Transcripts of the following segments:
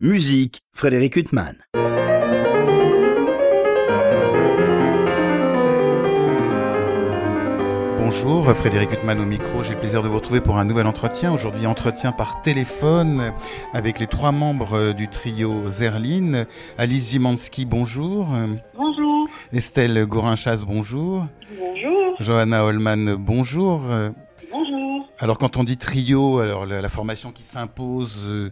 Musique, Frédéric Huttman. Bonjour, Frédéric Huttman au micro. J'ai le plaisir de vous retrouver pour un nouvel entretien. Aujourd'hui, entretien par téléphone avec les trois membres du trio Zerline. Alice Zimanski, bonjour. Bonjour. Estelle Gorinchas, bonjour. Bonjour. Johanna Holman, bonjour. Bonjour. Alors quand on dit trio, alors la, la formation qui s'impose euh,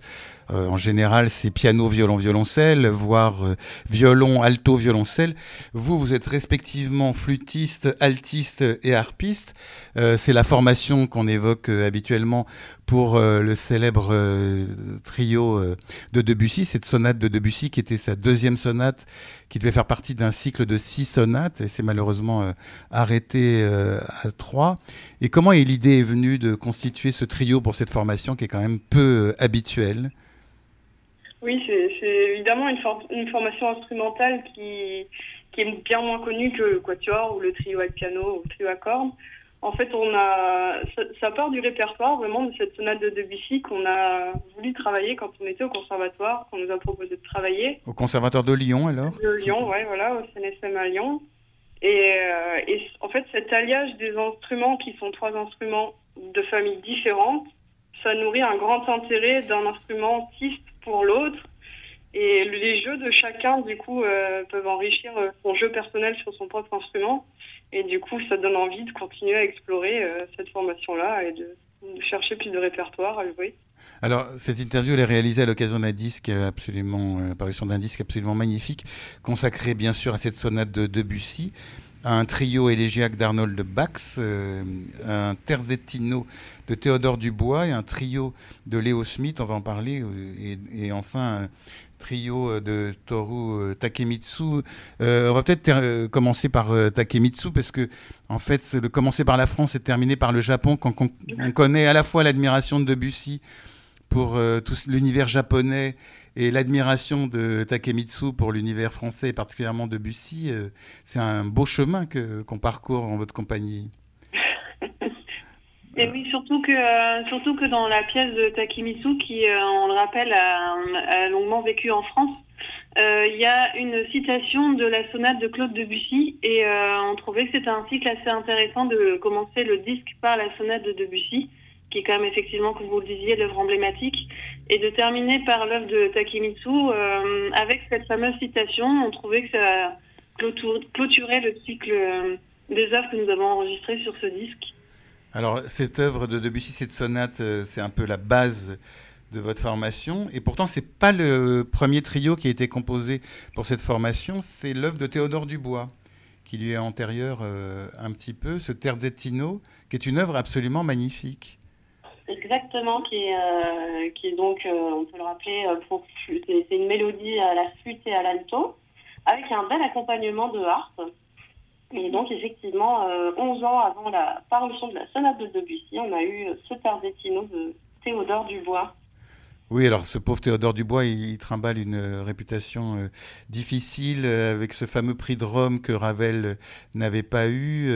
euh, en général c'est piano, violon, violoncelle, voire euh, violon, alto, violoncelle. Vous, vous êtes respectivement flûtiste, altiste et harpiste. Euh, c'est la formation qu'on évoque habituellement pour le célèbre trio de Debussy, cette sonate de Debussy qui était sa deuxième sonate, qui devait faire partie d'un cycle de six sonates, et c'est malheureusement arrêté à trois. Et comment est l'idée est venue de constituer ce trio pour cette formation qui est quand même peu habituelle? Oui, c'est évidemment une, for- une formation instrumentale qui, qui est bien moins connue que le quatuor ou le trio à piano ou le trio à cordes. En fait, on a, ça, ça part du répertoire vraiment de cette sonate de Debussy qu'on a voulu travailler quand on était au conservatoire, qu'on nous a proposé de travailler. Au Conservatoire de Lyon alors? De Lyon, ouais, voilà, au CNSM à Lyon. Et, euh, et en fait, cet alliage des instruments qui sont trois instruments de familles différentes, ça nourrit un grand intérêt d'un instrumentiste pour l'autre. Et les jeux de chacun, du coup, euh, peuvent enrichir euh, son jeu personnel sur son propre instrument. Et du coup, ça donne envie de continuer à explorer euh, cette formation-là et de, chercher plus de répertoire à jouer. Alors, cette interview, elle est réalisée à l'occasion d'un disque absolument, euh, parution d'un disque absolument magnifique, consacré bien sûr à cette sonate de Debussy, un trio élégiaque d'Arnold Bax, euh, un terzettino de Théodore Dubois et un trio de Léo Smith, on va en parler, euh, et, enfin un trio euh, de Toru Takemitsu. On va peut-être commencer par Takemitsu parce que en fait, le commencer par la France et terminer par le Japon quand on, on connaît à la fois l'admiration de Debussy pour tout l'univers japonais et l'admiration de Takemitsu pour l'univers français et particulièrement Debussy, euh, c'est un beau chemin qu'on parcourt en votre compagnie. Et oui, surtout que, euh, surtout que dans la pièce de Takemitsu, qui, euh, on le rappelle, a, longuement vécu en France, il y a une citation de la sonate de Claude Debussy, et on trouvait que c'était un cycle assez intéressant de commencer le disque par la sonate de Debussy, qui est quand même effectivement, comme vous le disiez, l'œuvre emblématique, et de terminer par l'œuvre de Takemitsu euh, avec cette fameuse citation. On trouvait que ça clôturait le cycle euh, des œuvres que nous avons enregistrées sur ce disque. Alors cette œuvre de Debussy, cette sonate, euh, c'est un peu la base de votre formation, et pourtant c'est pas le premier trio qui a été composé pour cette formation, c'est l'œuvre de Théodore Dubois qui lui est antérieure un petit peu, ce Terzettino, qui est une œuvre absolument magnifique. Exactement, qui est, euh, qui est donc, euh, on peut le rappeler, euh. C'est une mélodie à la flûte et à l'alto, avec un bel accompagnement de harpe. Et donc, effectivement, euh, 11 ans avant la parution de la sonate de Debussy, on a eu ce Tardettino de Théodore Dubois. Oui, alors ce pauvre Théodore Dubois, il, trimballe une euh, réputation euh, difficile euh, avec ce fameux prix de Rome que Ravel n'avait pas eu.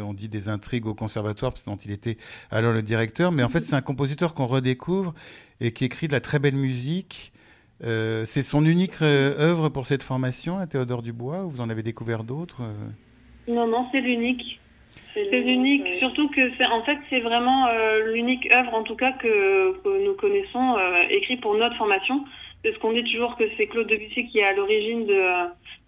on dit des intrigues au conservatoire, parce dont il était alors le directeur. Mais en fait, c'est un compositeur qu'on redécouvre et qui écrit de la très belle musique. C'est son unique œuvre pour cette formation, à Théodore Dubois, ou vous en avez découvert d'autres Non, non, c'est l'unique. C'est l'unique, surtout que c'est en fait c'est vraiment euh, l'unique œuvre en tout cas que, que nous connaissons euh, écrit pour notre formation. Parce qu'on dit toujours que c'est Claude Debussy qui est à l'origine de,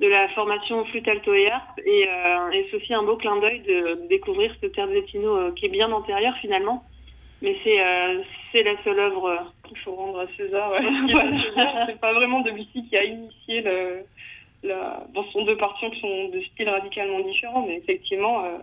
de la formation flûte alto et harpe et, euh, et c'est aussi un beau clin d'œil de, de découvrir ce terzettino euh, qui est bien antérieur finalement. Mais c'est euh, c'est la seule œuvre euh, qu'il faut rendre à César. ouais. C'est pas vraiment Debussy qui a initié le, la... Bon, ce sont deux parties qui sont de styles radicalement différents, mais effectivement, euh,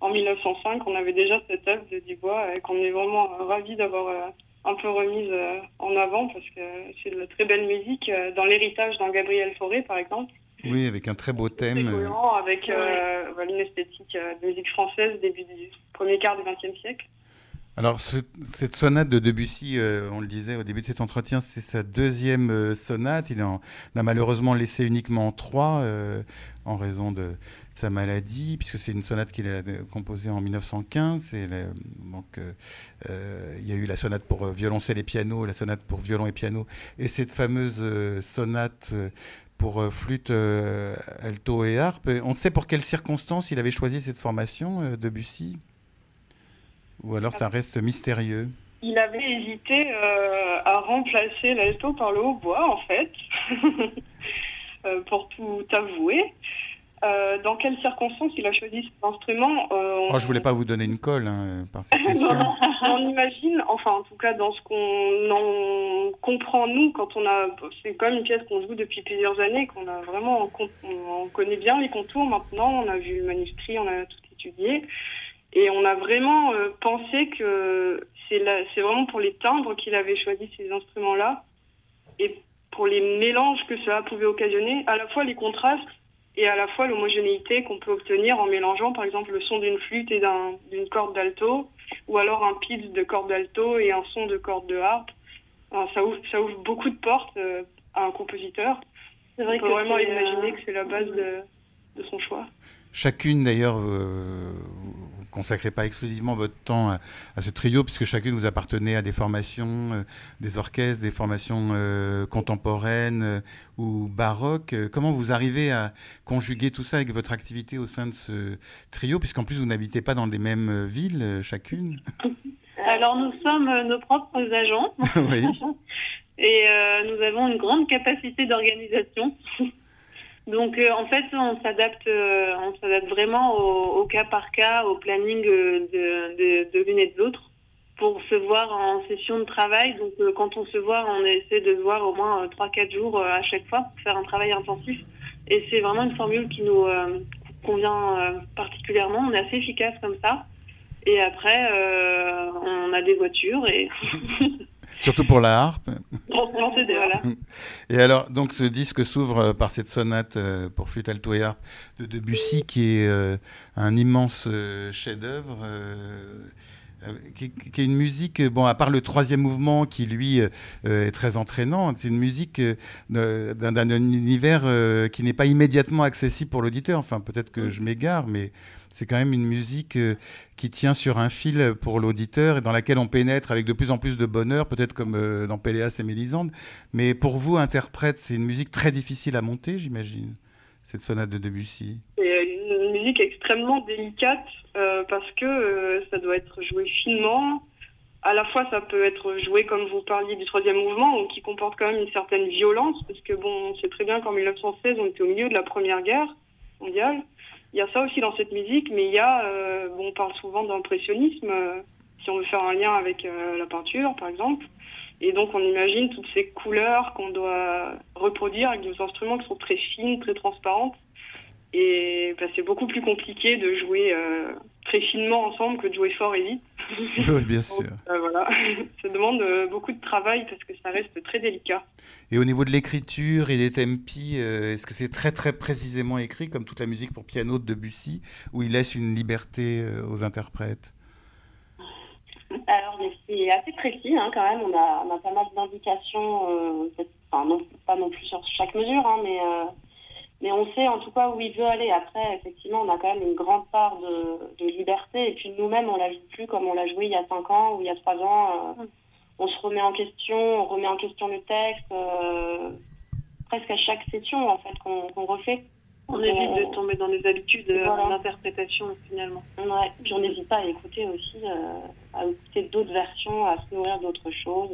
en 1905, on avait déjà cette œuvre de Dubois et qu'on est vraiment euh, ravis d'avoir euh, un peu remise euh, en avant parce que c'est de la très belle musique euh, dans l'héritage dans Gabriel Fauré, par exemple. Oui, avec un très beau thème. euh, cohérent avec euh, une esthétique euh, de musique française début du premier quart du XXe siècle. Alors, cette sonate de Debussy, euh, on le disait au début de cet entretien, c'est sa deuxième euh, sonate. Il en a malheureusement laissé uniquement trois euh, en raison de sa maladie, puisque c'est une sonate qu'il a composée en 1915. Et donc, il y a eu la sonate pour violoncelle et piano, la sonate pour violon et piano, et cette fameuse sonate pour flûte, alto et harpe. On sait pour quelles circonstances il avait choisi cette formation, Debussy? Ou alors ça reste mystérieux Il avait hésité euh, à remplacer l'alto par le hautbois, en fait, euh, pour tout avouer. Euh, dans quelles circonstances il a choisi cet instrument euh, oh, Je voulais pas vous donner une colle hein, par cette question. on imagine, enfin en tout cas dans ce qu'on en comprend nous, quand on a, c'est comme une pièce qu'on joue depuis plusieurs années, qu'on a vraiment, on, connaît bien les contours maintenant, on a vu le manuscrit, on a tout étudié. Et on a vraiment euh, pensé que c'est vraiment pour les timbres qu'il avait choisi ces instruments-là et pour les mélanges que cela pouvait occasionner, à la fois les contrastes et à la fois l'homogénéité qu'on peut obtenir en mélangeant par exemple le son d'une flûte et d'une corde d'alto ou alors un pitch de corde d'alto et un son de corde de harpe. ça, ouvre, ça ouvre beaucoup de portes euh, à un compositeur. C'est vrai On peut vraiment imaginer euh, que c'est la base de, de, son choix. Chacune d'ailleurs, consacrez pas exclusivement votre temps à, ce trio, puisque chacune vous appartenez à des formations, euh, des orchestres, des formations euh, contemporaines euh, ou baroques. Comment vous arrivez à conjuguer tout ça avec votre activité au sein de ce trio, puisqu'en plus vous n'habitez pas dans les mêmes villes chacune? Alors nous sommes nos propres agents. Et nous avons une grande capacité d'organisation. Donc euh, en fait, on s'adapte, euh, on s'adapte vraiment au, cas par cas, au planning euh, de, de, l'une et de l'autre pour se voir en session de travail. Donc quand on se voit, on essaie de se voir au moins 3-4 jours à chaque fois pour faire un travail intensif. Et c'est vraiment une formule qui nous convient particulièrement. On est assez efficace comme ça. Et après, on a des voitures et Surtout pour la harpe. voilà. Et alors, donc, ce disque s'ouvre euh, par cette sonate euh, pour flûte alto et harpe de Debussy, qui est euh, un immense chef-d'œuvre. Qui, qui, est une musique, bon, à part le troisième mouvement qui lui est très entraînant, c'est une musique d'un univers qui n'est pas immédiatement accessible pour l'auditeur. Enfin, peut-être que je m'égare, mais c'est quand même une musique euh, qui tient sur un fil pour l'auditeur et dans laquelle on pénètre avec de plus en plus de bonheur, peut-être comme euh, dans Péléas et Mélisande. Mais pour vous, interprète, c'est une musique très difficile à monter, j'imagine, cette sonate de Debussy? C'est une musique extrêmement délicate euh, parce que ça doit être joué finement. À la fois, ça peut être joué comme vous parliez du troisième mouvement, qui comporte quand même une certaine violence, parce que bon, on sait très bien qu'en 1916, on était au milieu de la Première Guerre mondiale. Il y a ça aussi dans cette musique, mais il y a, euh, bon, on parle souvent d'impressionnisme, euh, si on veut faire un lien avec euh, la peinture, par exemple. Et donc, on imagine toutes ces couleurs qu'on doit reproduire avec des instruments qui sont très fines, très transparentes. Et bah, c'est beaucoup plus compliqué de jouer très finement ensemble que de jouer fort et vite. Oui, bien sûr. Euh, voilà, ça demande euh, beaucoup de travail parce que ça reste très délicat. Et au niveau de l'écriture et des tempi, euh, est-ce que c'est très très précisément écrit comme toute la musique pour piano de Debussy, où il laisse une liberté aux interprètes? Alors, c'est assez précis hein, quand même. On a, on a pas mal d'indications, enfin, non, pas non plus sur chaque mesure, hein, mais mais on sait en tout cas où il veut aller. Après, effectivement, on a quand même une grande part de, de liberté. Et puis nous-mêmes, on la joue plus comme on l'a joué il y a 5 ans ou il y a 3 ans. Euh, on se remet en question, on remet en question le texte, euh, presque à chaque session en fait qu'on refait. On évite de tomber dans des habitudes euh, d'interprétation finalement. Ouais, puis on n'hésite pas à écouter aussi, à écouter d'autres versions, à se nourrir d'autres choses.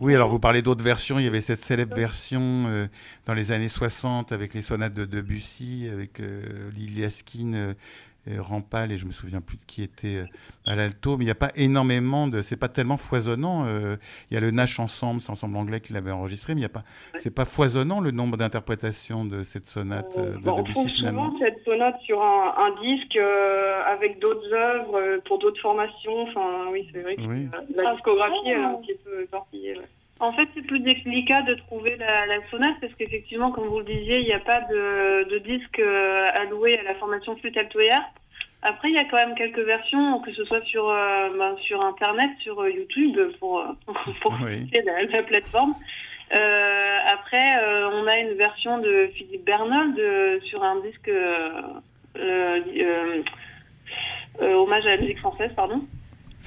Oui, alors vous parlez d'autres versions. Il y avait cette célèbre version euh, dans les années 60 avec les sonates de Debussy, avec euh, Liliaskin, euh, Rampal et je me souviens plus de qui était euh, à l'alto, mais il n'y a pas énormément de, c'est pas tellement foisonnant. Euh, il y a le Nash ensemble, c'est ensemble anglais qui l'avait enregistré, mais il y a pas, c'est pas foisonnant le nombre d'interprétations de cette sonate euh, de bon, Debussy on finalement? cette sonate sur un, un disque avec d'autres œuvres pour d'autres formations. Enfin, oui, c'est vrai que la discographie est un petit peu partie. En fait, c'est plus délicat de trouver la, la sonate parce qu'effectivement, comme vous le disiez, il n'y a pas de, de disque alloué à la formation flûte alto et Après, il y a quand même quelques versions, que ce soit sur, euh, ben, sur Internet, sur euh, YouTube, pour, pour Oui. citer la, la plateforme. Euh, après, euh, on a une version de Philippe Bernold euh, sur un disque euh, euh, euh, euh, hommage à la musique française, pardon.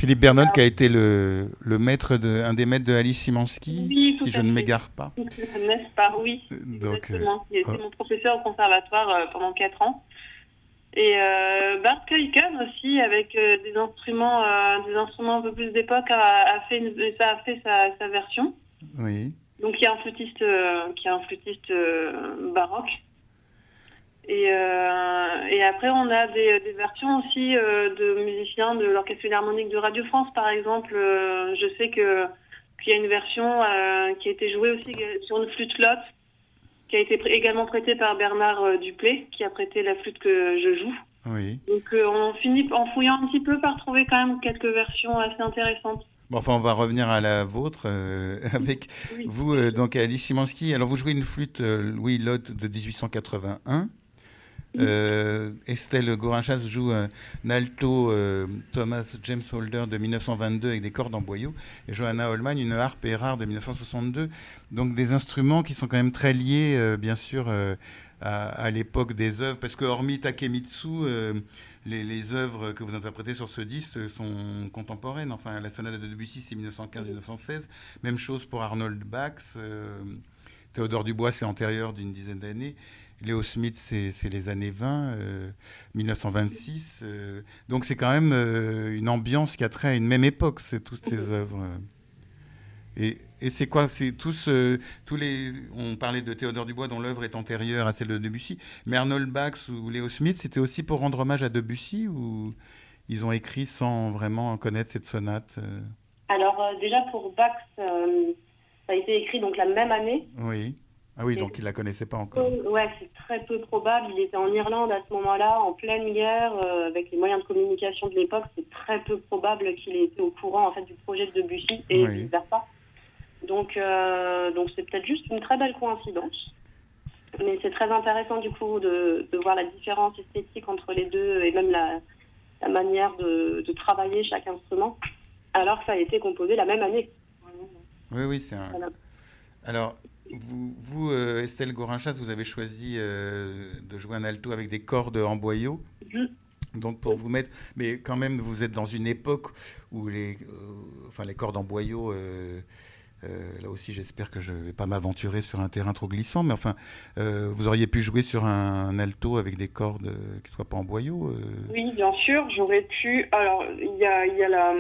Philippe Bernold, qui a été le, le maître de, un des maîtres de Alice Simansky, Oui, si je ne m'égare pas. N'est-ce pas? Oui. Donc, euh, Exactement. Il était oh. mon professeur au conservatoire euh, pendant 4 ans. Et euh, Bart Kuiken aussi, avec euh, des instruments, euh, des instruments un peu plus d'époque, a, a fait une- ça a fait sa, sa version. oui. Donc il y a un flûtiste, euh, qui est un flûtiste euh, baroque. Et, euh, et après on a des, des versions aussi euh, de musiciens de l'Orchestre Philharmonique de Radio France, par exemple. Euh, je sais que qu'il y a une version qui a été jouée aussi sur une flûte flotte, qui a été également prêtée par Bernard Duplé, qui a prêté la flûte que je joue. Oui. Donc on finit en fouillant un petit peu par trouver quand même quelques versions assez intéressantes. Bon, enfin, on va revenir à la vôtre euh, avec Oui. vous, euh, donc Alice Simansky. Alors, vous jouez une flûte euh, Louis Lotte de 1881. Euh, Estelle Gorinchas joue un alto euh, Thomas James Holder de 1922 avec des cordes en boyau et Johanna Holman une harpe Erard de 1962. Donc des instruments qui sont quand même très liés, euh, bien sûr, à, l'époque des œuvres, parce que hormis Takemitsu, les, les œuvres que vous interprétez sur ce disque sont contemporaines. Enfin, la sonate de Debussy, c'est 1915-1916. Même chose pour Arnold Bax. Théodore Dubois, c'est antérieur d'une dizaine d'années. Léo Smith, c'est les années 20, euh, 1926. euh, donc c'est quand même euh, une ambiance qui a trait à une même époque, c'est toutes ces œuvres. euh. Et, et c'est quoi C'est tous, euh, tous les. On parlait de Théodore Dubois, dont l'œuvre est antérieure à celle de Debussy. Mais Arnold Bax ou Léo Smith, c'était aussi pour rendre hommage à Debussy ou ils ont écrit sans vraiment connaître cette sonate euh? Alors euh, déjà pour Bax, euh, ça a été écrit donc la même année. Oui. Ah oui, donc il la connaissait pas encore. Ouais, c'est très peu probable. Il était en Irlande à ce moment-là, en pleine guerre, euh, avec les moyens de communication de l'époque. C'est très peu probable qu'il ait été au courant en fait du projet de Debussy et Oui. vice versa. Donc, euh, donc c'est peut-être juste une très belle coïncidence. Mais c'est très intéressant du coup de, de voir la différence esthétique entre les deux et même la, la manière de, de travailler chaque instrument, alors que ça a été composé la même année. Oui, oui, c'est un. Voilà. Alors, vous, vous euh, Estelle Gorinchas, vous avez choisi euh, de jouer un alto avec des cordes en boyau. Mhm. Donc, pour vous mettre. Mais quand même, vous êtes dans une époque où les, euh, enfin, les cordes en boyau. euh, euh, là aussi, j'espère que je ne vais pas m'aventurer sur un terrain trop glissant, mais enfin, vous auriez pu jouer sur un, un alto avec des cordes qui ne soient pas en boyau. Oui, bien sûr, j'aurais pu. Alors, il y a, il y a la,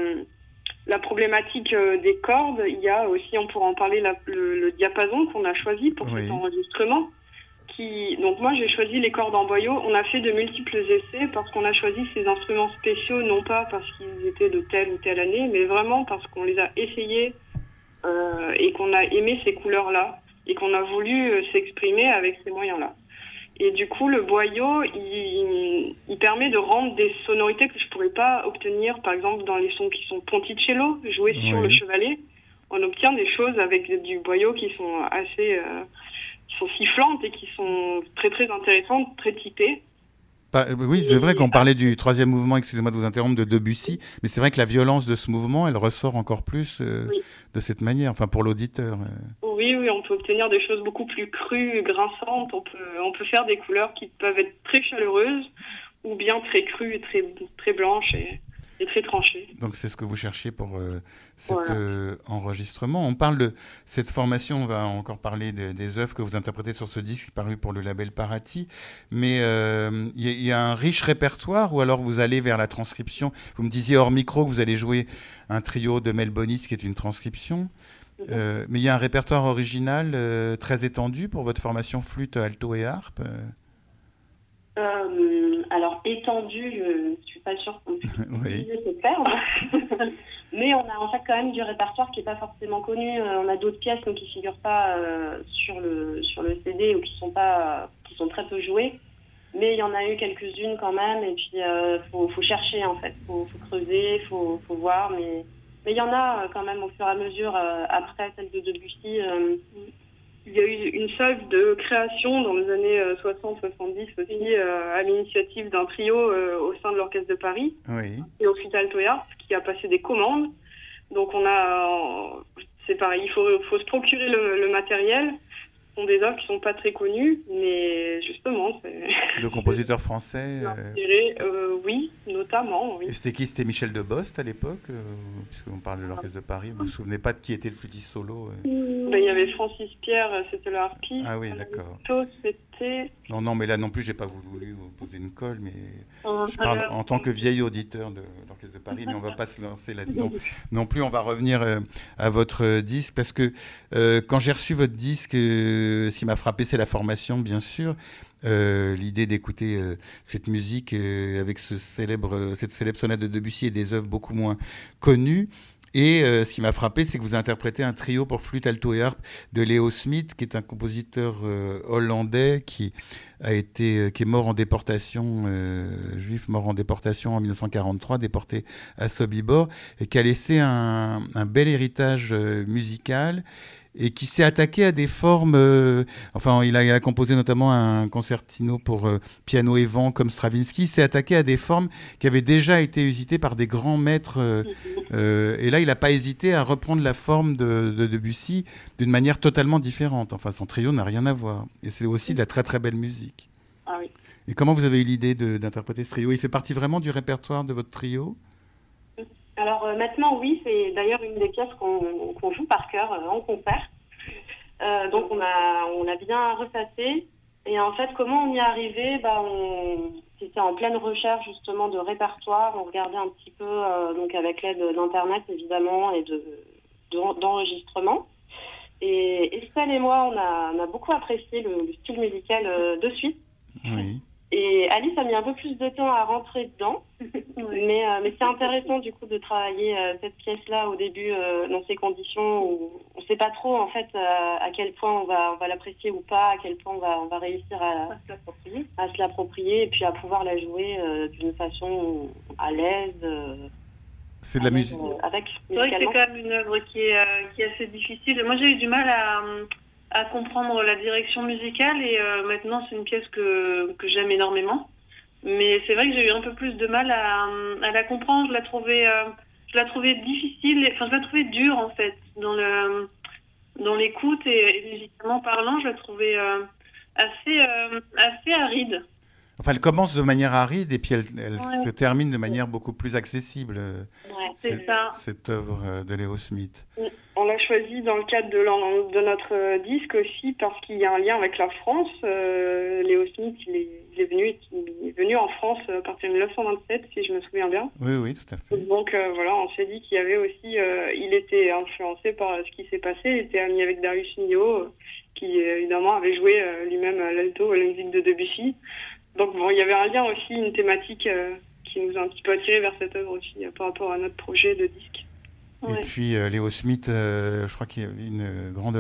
la problématique euh, des cordes. Il y a aussi, on pourra en parler, la- le, le diapason qu'on a choisi pour Oui. cet enregistrement. Qui, donc moi, j'ai choisi les cordes en boyau. On a fait de multiples essais parce qu'on a choisi ces instruments spéciaux, non pas parce qu'ils étaient de telle ou telle année, mais vraiment parce qu'on les a essayés euh, et qu'on a aimé ces couleurs-là et qu'on a voulu euh, s'exprimer avec ces moyens-là. Et du coup, le boyau, il, il permet de rendre des sonorités que je pourrais pas obtenir, par exemple, dans les sons qui sont ponticello, joués sur Oui. le chevalet. On obtient des choses avec du boyau qui sont assez, euh, qui sont sifflantes et qui sont très très intéressantes, très typées. Pas- oui, c'est vrai qu'on parlait du troisième mouvement, excusez-moi de vous interrompre, de Debussy, mais c'est vrai que la violence de ce mouvement, elle ressort encore plus euh, Oui. de cette manière, enfin pour l'auditeur. euh. Oui, oui, on peut obtenir des choses beaucoup plus crues, grinçantes. On peut, on peut faire des couleurs qui peuvent être très chaleureuses ou bien très crues, et très, très blanches et, très tranchées. Donc c'est ce que vous cherchiez pour euh, cet Voilà. euh, enregistrement. On parle de cette formation, on va encore parler des- des œuvres que vous interprétez sur ce disque paru pour le label Parati, mais euh, il y, a- il y a un riche répertoire ou alors vous allez vers la transcription? Vous me disiez hors micro que vous allez jouer un trio de Mel Bonis qui est une transcription. Mhm. Mais il y a un répertoire original très étendu pour votre formation flûte, alto et harpe. Euh. Alors, étendu, je ne suis pas sûre qu'on puisse oui. terme. Mais on a en fait quand même du répertoire qui n'est pas forcément connu. Euh, on a d'autres pièces donc, qui ne figurent pas euh, sur, le, sur le CD ou qui sont, pas, qui sont très peu jouées. Mais il y en a eu quelques-unes quand même. Et puis, il faut, faut chercher en fait. Il faut, faut creuser, il faut, faut voir. Mais mais il y en a quand même au fur et à mesure, après celle de Debussy. Euh, il y a eu une salve de création dans les années 60-70 aussi, à l'initiative d'un trio au sein de l'Orchestre de Paris et au Futal Toyard, qui a passé des commandes. Donc on a, c'est pareil, il faut, faut se procurer le, le matériel sont des œuvres qui sont pas très connues, mais justement. De compositeurs français euh... euh, Oui, notamment. Oui. Et c'était qui? C'était Michel Debost à l'époque euh, Puisqu'on parle de l'Orchestre de Paris. Vous vous souvenez pas de qui était le flûtiste solo ben, Il y avait Francis Pierre, c'était le harpiste. Ah oui, d'accord. C'était. Non, non, mais là non plus, j'ai pas voulu vous poser une colle, mais je parle en tant que vieil auditeur de l'Orchestre de Paris, mais on va pas se lancer là-dedans. non plus, on va revenir à votre disque, parce que quand j'ai reçu votre disque, ce qui m'a frappé, c'est la formation, bien sûr. Euh, l'idée d'écouter euh, cette musique euh, avec ce célèbre, cette célèbre sonate de Debussy et des œuvres beaucoup moins connues. Et ce qui m'a frappé, c'est que vous interprétez un trio pour flûte, alto et harpe de Leo Smith, qui est un compositeur hollandais qui a été, qui est mort en déportation, juif mort en déportation en 1943, déporté à Sobibor, et qui a laissé un, un bel héritage musical et qui s'est attaqué à des formes. Euh, enfin, il a, composé notamment un concertino pour euh, piano et vent comme Stravinsky. Il s'est attaqué à des formes qui avaient déjà été usitées par des grands maîtres. Euh, et là, il n'a pas hésité à reprendre la forme de, Debussy d'une manière totalement différente. Enfin, son trio n'a rien à voir. Et c'est aussi de la très très belle musique. Ah oui. Et comment vous avez eu l'idée d'interpréter ce trio? Il fait partie vraiment du répertoire de votre trio? Alors euh, maintenant, oui, c'est d'ailleurs une des pièces qu'on joue par cœur euh, en concert. Euh, donc on a, on a bien repassé. Et en fait, comment on y est arrivé? Bah, C'était en pleine recherche justement de répertoire. On regardait un petit peu, donc avec l'aide d'Internet évidemment et de, d'enregistrement. Et Estelle et moi, on a, on beaucoup apprécié le, le style musical de suite. Oui. Et Alice a mis un peu plus de temps à rentrer dedans. mais, euh, mais c'est intéressant du coup de travailler euh, cette pièce-là au début euh, dans ces conditions où on ne sait pas trop en fait à quel point on va, on va l'apprécier ou pas, à quel point on va, on va réussir à, à se l'approprier et puis à pouvoir la jouer d'une façon à l'aise. c'est de la musique. avec c'est vrai que c'est quand même une œuvre qui est, qui est assez difficile. Moi j'ai eu du mal à à comprendre la direction musicale et euh, maintenant c'est une pièce que, que j'aime énormément. Mais c'est vrai que j'ai eu un peu plus de mal à, à la comprendre. Je la trouvais, euh, je la trouvais difficile, enfin je la trouvais dure en fait dans le dans l'écoute et, musicalement parlant, je la trouvais euh, assez assez aride. Enfin, elle commence de manière aride et puis elle, se termine de manière beaucoup plus accessible. Ouais, c'est ça. Cette œuvre de Léo Smith. On l'a choisi dans le cadre de, de, notre euh, disque aussi parce qu'il y a un lien avec la France. Euh, Léo Smith, il est, venu, il est venu en France à partir de 1927, si je me souviens bien. Oui, oui, tout à fait. Donc euh, voilà, on s'est dit qu'il y avait aussi, il était influencé par ce qui s'est passé. Il était ami avec Darius Milhaud, qui évidemment avait joué lui-même l'alto à la musique de Debussy. Donc bon, il y avait un lien aussi, une thématique qui nous a un petit peu attiré vers cette œuvre aussi par rapport à notre projet de disque. Et puis euh, Léo Smith, euh, je crois qu'il y avait une grande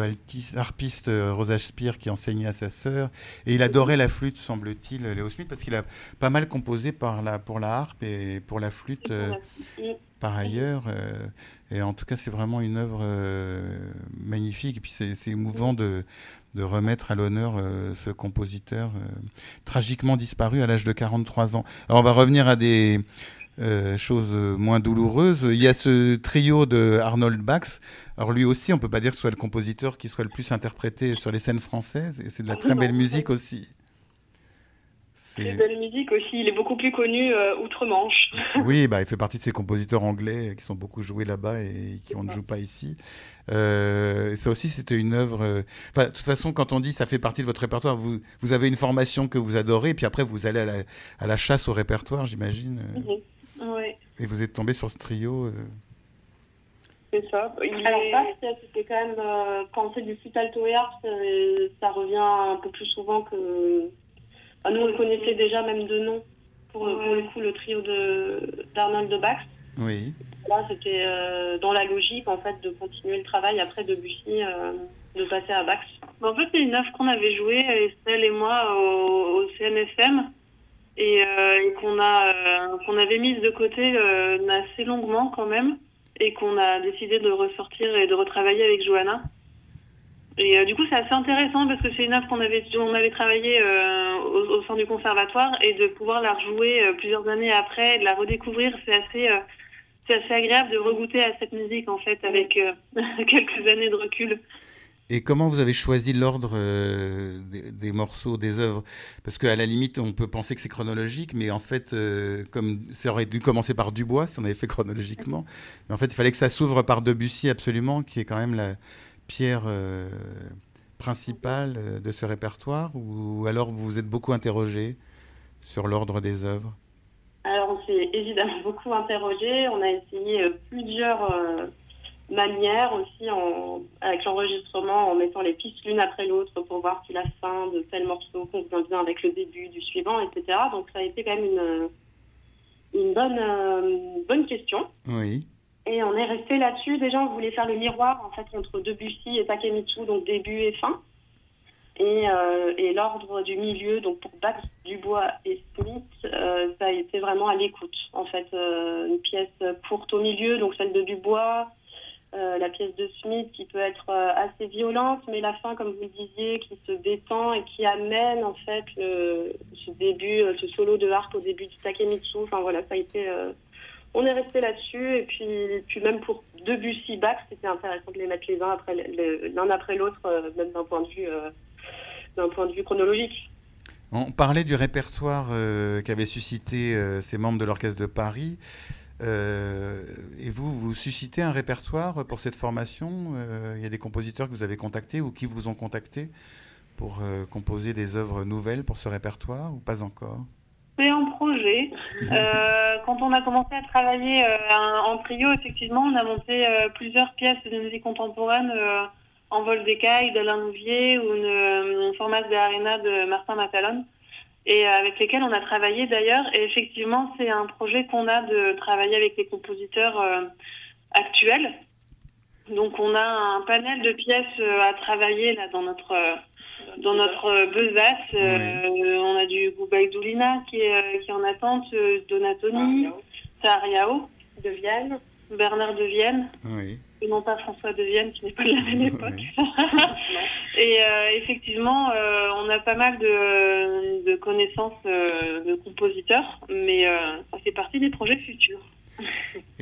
harpiste, euh, Rosa Spear, qui enseignait à sa sœur. Et il adorait la flûte, semble-t-il, Léo Smith, parce qu'il a pas mal composé par la, pour la harpe et pour la flûte par ailleurs. et en tout cas, c'est vraiment une œuvre magnifique. Et puis c'est émouvant de, de remettre à l'honneur ce compositeur tragiquement disparu à l'âge de 43 ans. Alors on va revenir à des euh, chose moins douloureuse. Il y a ce trio de Arnold Bax. Alors lui aussi, on peut pas dire que ce soit le compositeur qui soit le plus interprété sur les scènes françaises, et c'est de la très belle musique aussi. Très belle musique aussi. Il est beaucoup plus connu euh, outre-Manche. oui, bah, il fait partie de ces compositeurs anglais qui sont beaucoup joués là-bas et qui on ne joue pas ici. Euh, ça aussi, c'était une œuvre. Enfin, de toute façon, quand on dit ça fait partie de votre répertoire, vous, vous avez une formation que vous adorez, et puis après, vous allez à la, à la chasse au répertoire, j'imagine. Mhm. Et vous êtes tombé sur ce trio euh... C'est ça. Il Alors, est... c'était quand même, euh, quand c'est du flûte alto et harpe, ça revient un peu plus souvent que. Nous, on le connaissait déjà même de nom, pour, pour le coup, le trio d'Arnold de, de Bax. Oui. Là, c'était euh, dans la logique, en fait, de continuer le travail après Debussy, euh, de passer à Bax. en fait, c'est une œuvre qu'on avait jouée, Estelle et moi, au, au CNFM et, euh, qu'on a euh, qu'on avait mise de côté euh, assez longuement quand même et qu'on a décidé de ressortir et de retravailler avec Johanna. Et euh, du coup, c'est assez intéressant parce que c'est une œuvre qu'on avait, on avait travaillé euh, au, sein du conservatoire et de pouvoir la rejouer euh, plusieurs années après, de la redécouvrir, c'est assez, agréable de regoûter à cette musique en fait avec quelques années de recul. Et comment vous avez choisi l'ordre des, des morceaux, des œuvres? Parce qu'à la limite, on peut penser que c'est chronologique, mais en fait, comme ça aurait dû commencer par Dubois, si on avait fait chronologiquement, mais en fait, il fallait que ça s'ouvre par Debussy absolument, qui est quand même la pierre euh, principale euh, de ce répertoire, ou alors vous vous êtes beaucoup interrogé sur l'ordre des œuvres? Alors, on s'est évidemment beaucoup interrogé. On a essayé euh, plusieurs euh, manières aussi en, avec l'enregistrement, en mettant les pistes l'une après l'autre pour voir si la fin de tel morceau convient bien avec le début du suivant, etc. Donc, ça a été quand même une, une bonne, euh, bonne question. Oui. Et on est resté là-dessus. Déjà, on voulait faire le miroir en fait entre Debussy et Takemitsu, donc début et fin. Et, euh, et l'ordre du milieu, donc pour Bach, Dubois et Smith, euh, ça a été vraiment à l'écoute. En fait, euh, une pièce courte au milieu, donc celle de Dubois, la pièce de Smith qui peut être assez violente, mais la fin, comme vous le disiez, qui se détend et qui amène en fait ce début, ce solo de harpe au début du Takemitsu. Enfin voilà, ça a été. On est resté là-dessus et puis, même pour Debussy, Bach, c'était intéressant de les mettre les uns après l'un après l'autre, euh, même d'un point de vue euh, d'un point de vue chronologique. On parlait du répertoire euh, qu'avaient suscité euh, ces membres de l'Orchestre de Paris. Et vous, vous suscitez un répertoire pour cette formation Il y a des compositeurs que vous avez contactés ou qui vous ont contacté pour composer des œuvres nouvelles pour ce répertoire ou pas encore? C'est en projet. Euh, quand on a commencé à travailler euh, en trio, effectivement, on a monté euh, plusieurs pièces de musique contemporaine en vol d'écaille d'Alain Louvier ou une, une formate de Arena de Martin Matalon, et avec lesquels on a travaillé d'ailleurs. Et effectivement, c'est un projet qu'on a de travailler avec les compositeurs actuels. Donc, on a un panel de pièces à travailler là dans notre dans notre besace. Euh, On a du Goubaïdoulina qui est euh, qui est en attente, euh, Donatoni, Sariao De Vienne. Bernard de Vienne, Oui. et non pas François de Vienne qui n'est pas de la même époque. Oui. Et euh, effectivement, euh, on a pas mal de, de connaissances euh, de compositeurs, mais euh, ça fait partie des projets futurs.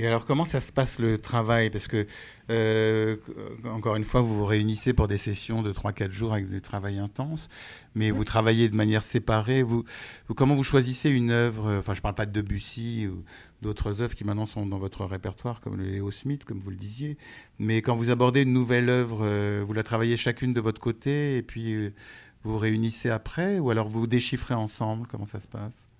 Et alors, comment ça se passe le travail? Parce que, euh, encore une fois, vous vous réunissez pour des sessions de 3-4 jours avec du travail intense, mais vous travaillez de manière séparée. Vous, vous- comment vous choisissez une œuvre? Enfin, je ne parle pas de Debussy ou d'autres œuvres qui maintenant sont dans votre répertoire, comme le Léo Smith, comme vous le disiez. Mais quand vous abordez une nouvelle œuvre, euh, vous la travaillez chacune de votre côté et puis euh, vous vous réunissez après? Ou alors vous déchiffrez ensemble? Comment ça se passe?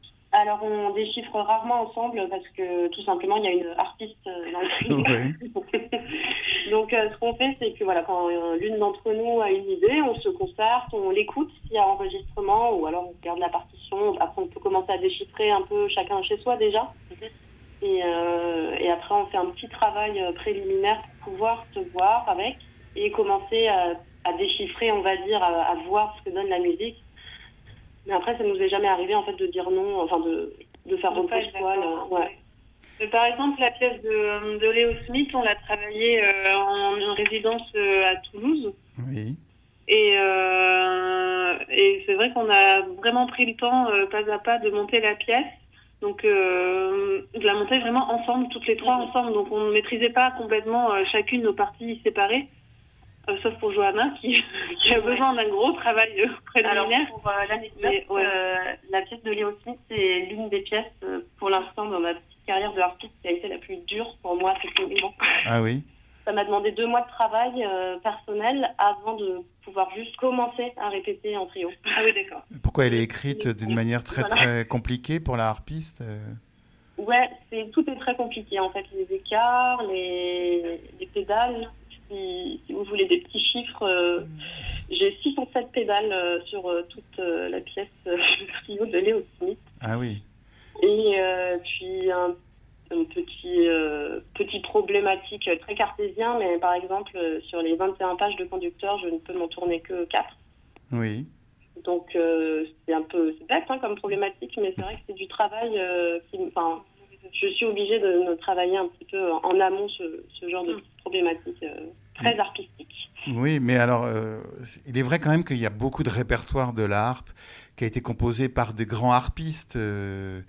Alors, on déchiffre rarement ensemble parce que tout simplement, il y a une artiste euh, dans le trio. Ouais. Donc, euh, ce qu'on fait, c'est que voilà, quand euh, l'une d'entre nous a une idée, on se concerte, on l'écoute s'il y a enregistrement, ou alors on regarde la partition. Après, on peut commencer à déchiffrer un peu chacun chez soi déjà. Et, euh, et après, on fait un petit travail préliminaire pour pouvoir se voir avec et commencer à, à déchiffrer, on va dire, à, à voir ce que donne la musique. Mais après, ça nous est jamais arrivé en fait de dire non, enfin de, de faire être poil. d'accord, Ouais. Mais par exemple, la pièce de, de Léo Smith, on l'a travaillée euh, en, en résidence euh, à Toulouse. Oui. Et, euh, et c'est vrai qu'on a vraiment pris le temps, euh, pas à pas, de monter la pièce. Donc, euh, de la monter vraiment ensemble, toutes les trois ensemble. Donc, on ne maîtrisait pas complètement euh, chacune nos parties séparées, euh, sauf pour Johanna, qui, qui a besoin d'un gros travail euh, Alors, préliminaire. pour euh, l'anecdote, Mais, ouais. euh, la pièce de Léo Smith, c'est l'une des pièces, euh, pour l'instant, dans ma petite carrière de harpiste, qui a été la plus dure pour moi, effectivement. Ah oui Ça m'a demandé deux mois de travail euh, personnel avant de pouvoir juste commencer à répéter en trio. Ah oui, d'accord. Pourquoi elle est écrite d'une manière très Voilà. très compliquée pour la harpiste Ouais, c'est tout est très compliqué en fait, les écarts, les, les pédales. Si, si vous voulez des petits chiffres, euh, j'ai 607 pédales euh, sur euh, toute euh, la pièce euh, du trio de Léo Smith. Ah oui. Et euh, puis un, un petit, euh, petit problématique très cartésien, mais par exemple, euh, sur les 21 pages de conducteur, je ne peux m'en tourner que 4. Oui. Donc euh, c'est un peu c'est bête hein, comme problématique, mais c'est vrai que c'est du travail euh, qui, enfin, je suis obligée de, de travailler un petit peu en amont ce, ce genre de Mm. problématique euh, très artistique. Oui, mais alors, euh, il est vrai quand même qu'il y a beaucoup de répertoire de la harpe qui a été composé par de grands harpistes. Euh,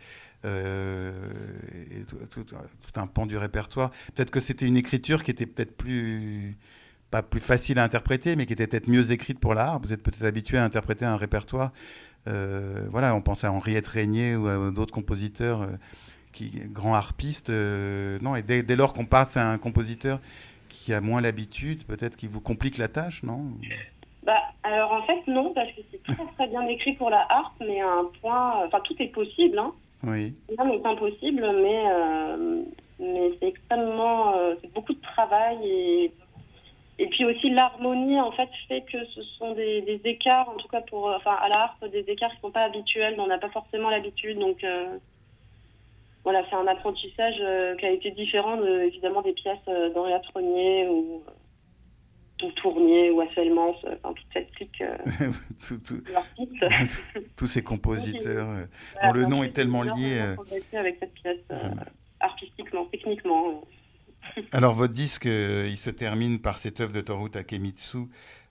euh, et tout, un pan du répertoire. Peut-être que c'était une écriture qui était peut-être plus pas plus facile à interpréter, mais qui était peut-être mieux écrite pour la harpe. Vous êtes peut-être habitué à interpréter un répertoire. voilà, on pense à Henriette Régnier ou à d'autres compositeurs qui grands harpistes. non, et dès, dès lors qu'on passe à un compositeur qui a moins l'habitude, peut-être qui vous complique la tâche, non? Bah, alors en fait non, parce que c'est très très bien écrit pour la harpe, mais à un point, enfin tout est possible, hein. Oui. Rien n'est impossible, mais euh, mais c'est extrêmement, euh, c'est beaucoup de travail et et puis aussi l'harmonie en fait fait que ce sont des, des, écarts, en tout cas pour, enfin à la harpe, des écarts qui sont pas habituels, dont on n'a pas forcément l'habitude, donc. Euh, voilà, c'est un apprentissage euh, qui a été différent de, évidemment des pièces euh, d'Henri Tronier ou, ou Tournier ou Asselmans, enfin toute cette clique. Tous ces compositeurs dont le nom est tellement lié. avec cette pièce artistiquement, techniquement. Alors votre disque, il se termine par cette œuvre de Toru Takemitsu,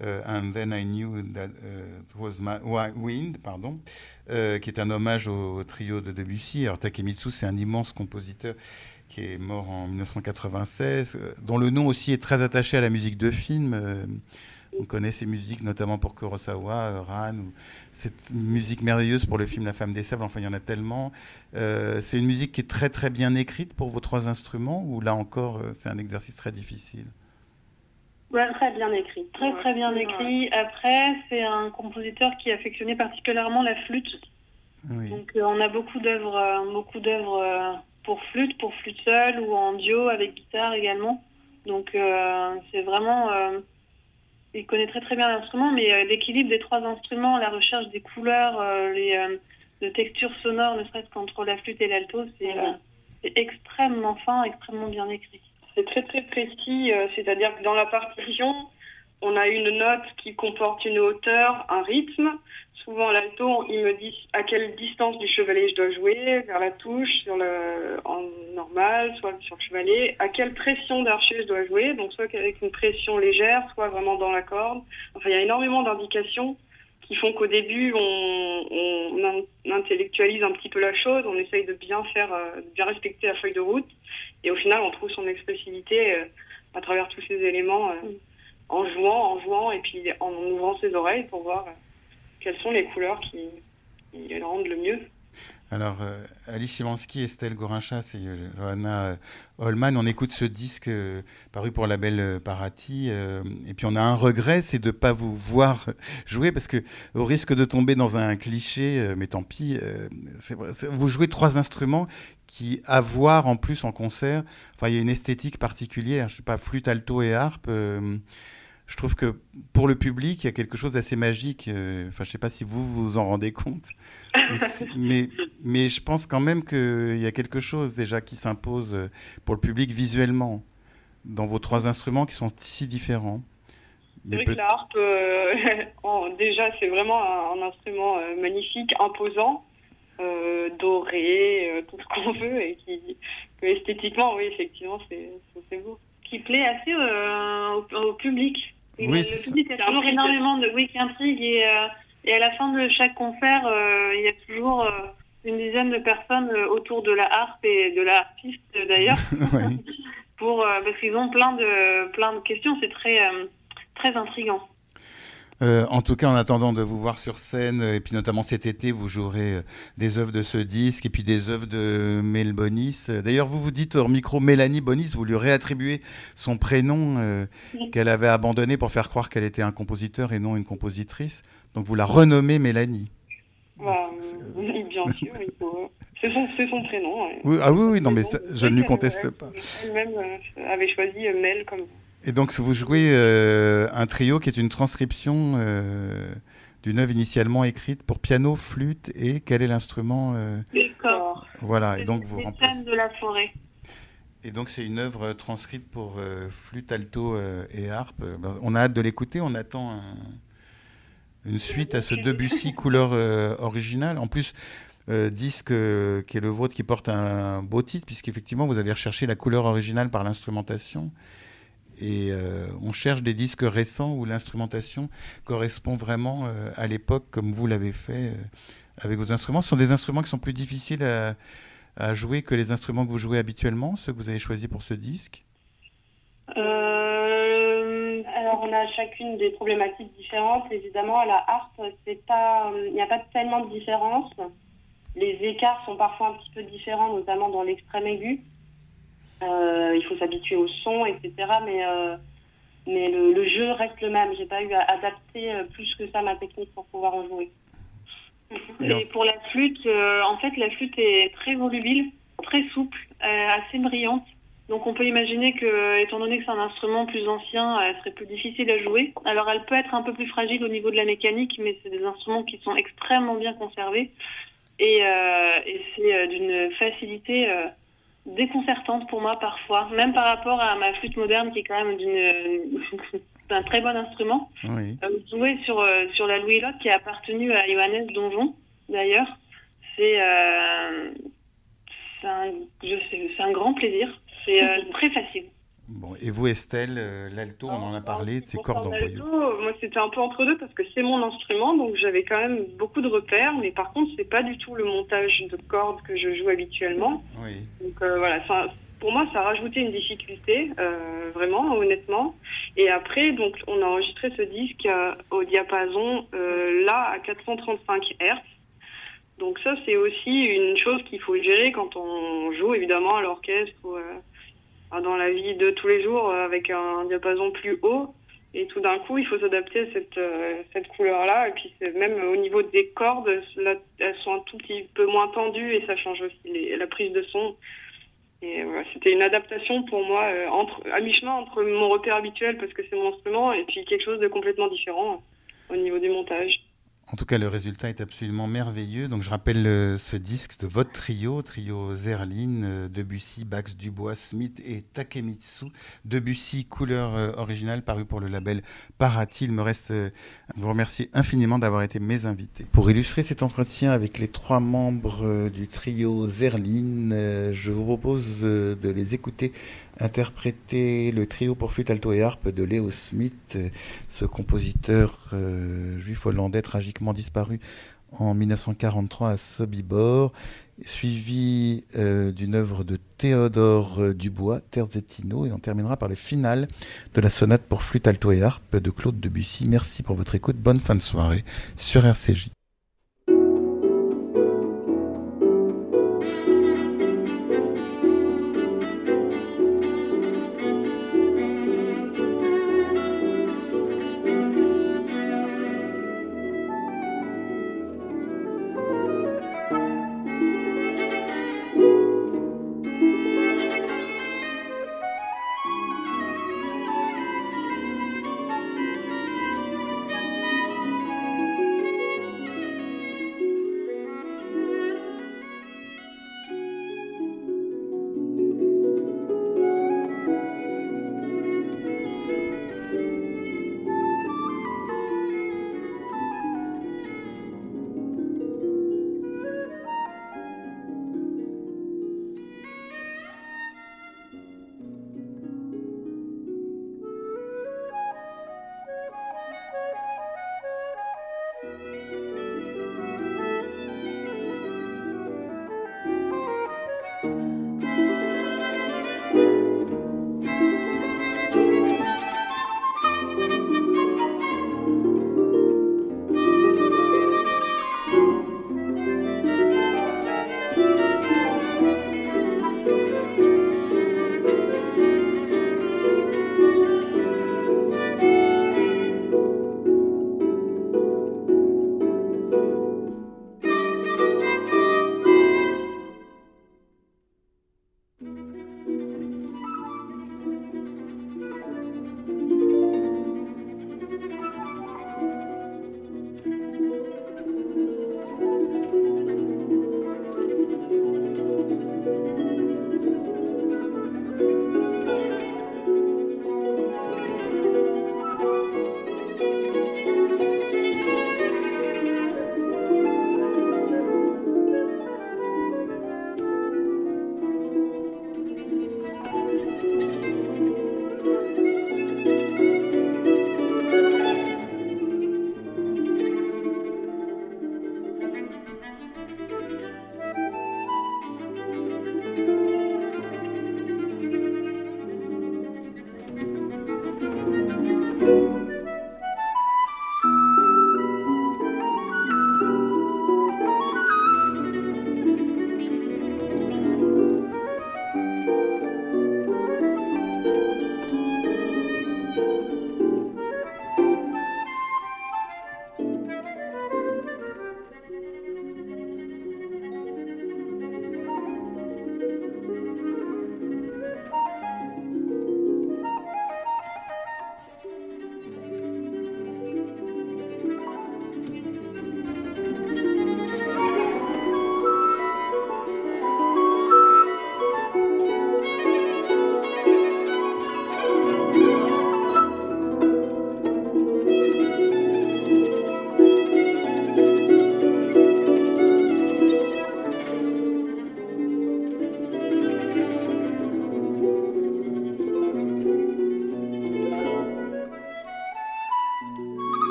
And Then I Knew That It Was My Wind, pardon. Euh, qui est un hommage au, trio de Debussy. Alors Takemitsu, c'est un immense compositeur qui est mort en 1996, euh, dont le nom aussi est très attaché à la musique de film. Euh, on connaît ses musiques, notamment pour Kurosawa, Ran, cette musique merveilleuse pour le film La femme des sables. Enfin, il y en a tellement. c'est une musique qui est très très bien écrite pour vos trois instruments, ou là encore, c'est un exercice très difficile? Ouais, très bien écrit. Très très bien écrit. Après, c'est un compositeur qui affectionnait particulièrement la flûte. Donc euh, on a beaucoup d'œuvres, euh, beaucoup d'œuvres euh, pour flûte, pour flûte seule ou en duo avec guitare également. Donc c'est vraiment, il connaît très très bien l'instrument, mais l'équilibre des trois instruments, la recherche des couleurs, les textures sonores, ne serait-ce qu'entre la flûte et l'alto, c'est extrêmement fin, extrêmement bien écrit c'est très très précis, euh, c'est-à-dire que dans la partition, on a une note qui comporte une hauteur, un rythme. Souvent, l'alto, il me dit à quelle distance du chevalet je dois jouer, vers la touche, sur le, en normal, soit sur le chevalet, à quelle pression d'archer je dois jouer, donc soit avec une pression légère, soit vraiment dans la corde. Enfin, il y a énormément d'indications qui font qu'au début, on, on, intellectualise un petit peu la chose, on essaye de bien faire, euh, de bien respecter la feuille de route, et au final, on trouve son expressivité euh, à travers tous ces éléments, euh, mm. en jouant, en jouant, et puis en ouvrant ses oreilles pour voir quelles sont les couleurs qui, qui rendent le mieux. Alors, euh, Alice Chimansky, Estelle Gorinchas et euh, Johanna euh, Holman, on écoute ce disque paru pour la belle Parati. et puis, on a un regret, c'est de ne pas vous voir jouer, parce que au risque de tomber dans un cliché, mais tant pis, vous jouez trois instruments qui, à voir en plus en concert, il y a une esthétique particulière. Je sais pas, flûte, alto et harpe je trouve que pour le public, il y a quelque chose d'assez magique. Euh, enfin, je ne sais pas si vous vous en rendez compte, mais, mais je pense quand même qu'il y a quelque chose déjà qui s'impose euh, pour le public visuellement dans vos trois instruments qui sont si différents. C'est vrai que la harpe, euh, déjà, c'est vraiment un, instrument magnifique, imposant, doré, tout ce qu'on veut, et qui, esthétiquement, oui, effectivement, c'est beau. Qui plaît assez au public. Oui, le public a toujours énormément de oui, intrigue et, euh, et à la fin de chaque concert, euh, il y a toujours euh, une dizaine de personnes autour de la harpe et de la harpiste d'ailleurs, pour parce qu'ils ont plein de plein de questions. C'est très très intrigant. Euh, en tout cas, en attendant de vous voir sur scène, et puis notamment cet été, vous jouerez euh, des œuvres de ce disque et puis des œuvres de Mel Bonis. D'ailleurs, vous vous dites hors micro Mélanie Bonis, vous lui réattribuez son prénom euh, qu'elle avait abandonné pour faire croire qu'elle était un compositeur et non une compositrice. Donc vous la renommez Mélanie. Bah, oui, bien sûr, c'est son, son, prénom. Oui, ah oui, oui, non, mais je ne lui conteste pas. Elle-même avait choisi Mel comme et donc, vous jouez euh, un trio qui est une transcription euh, d'une œuvre initialement écrite pour piano, flûte et quel est l'instrument euh... corps. Voilà, et donc vous remplacez. de la forêt. Et donc, c'est une œuvre transcrite pour euh, flûte, alto et harpe. Ben, on a hâte de l'écouter, on attend une suite à ce Debussy couleur originale. En plus, disque qui est le vôtre qui porte un beau titre, puisqu'effectivement, vous avez recherché la couleur originale par l'instrumentation. Et on cherche des disques récents où l'instrumentation correspond vraiment à l'époque, comme vous l'avez fait avec vos instruments. Ce sont des instruments qui sont plus difficiles à, jouer que les instruments que vous jouez habituellement, ceux que vous avez choisis pour ce disque? Euh, Alors, on a chacune des problématiques différentes. Évidemment, à la harpe, il n'y a pas tellement de différence. Les écarts sont parfois un petit peu différents, notamment dans l'extrême aigu. Euh, il faut s'habituer au son, etc. Mais, euh, mais le, le, jeu reste le même. J'ai pas eu à adapter plus que ça ma technique pour pouvoir en jouer. Et pour la flûte, euh, en fait, la flûte est très volubile, très souple, euh, assez brillante. Donc on peut imaginer que, étant donné que c'est un instrument plus ancien, elle serait plus difficile à jouer. Alors elle peut être un peu plus fragile au niveau de la mécanique, mais c'est des instruments qui sont extrêmement bien conservés. Et, euh, et c'est d'une facilité déconcertante pour moi parfois, même par rapport à ma flûte moderne qui est quand même d'une c'est un très bon instrument. Oui. Euh, jouer sur, euh, sur la Louis Lotte qui a appartenu à Johannes Donjon, d'ailleurs. C'est euh, un, un, grand plaisir. C'est euh, très facile. Bon, et vous, Estelle, l'alto, on en a parlé, de ses cordes en boyau. Moi, c'était un peu entre deux parce que c'est mon instrument, donc j'avais quand même beaucoup de repères, mais par contre, c'est pas du tout le montage de cordes que je joue habituellement. Oui. Donc voilà, pour moi, ça a rajouté une difficulté, euh, vraiment, honnêtement. Et après, donc, on a enregistré ce disque euh, au diapason euh, là à 435 Hz. Donc ça, c'est aussi une chose qu'il faut gérer quand on joue évidemment à l'orchestre ou dans la vie de tous les jours avec un diapason plus haut. Et tout d'un coup, il faut s'adapter à cette, cette couleur-là. Et puis même au niveau des cordes, elles sont un tout petit peu moins tendues et ça change aussi la prise de son. Et c'était une adaptation pour moi euh, entre, à mi-chemin entre mon repère habituel parce que c'est mon instrument et puis quelque chose de complètement différent au niveau du montage. En tout cas, le résultat est absolument merveilleux. Donc, je rappelle euh, ce disque de votre trio, trio Zerline, euh, Debussy, Bax, Dubois, Smith et Takemitsu. Debussy, couleur euh, originale, paru pour le label Parati. Il me reste à vous remercier infiniment d'avoir été mes invités. Pour illustrer cet entretien avec les trois membres du trio Zerline, je vous propose de les écouter interpréter le trio pour flûte, alto et harpe de Leo Smith, ce compositeur juif hollandais disparu en 1943 à Sobibor, suivi euh, d'une œuvre de Théodore Dubois, Terzettino, et on terminera par le final de la sonate pour flûte, alto et harpe de Claude Debussy. Merci pour votre écoute, bonne fin de soirée sur RCJ.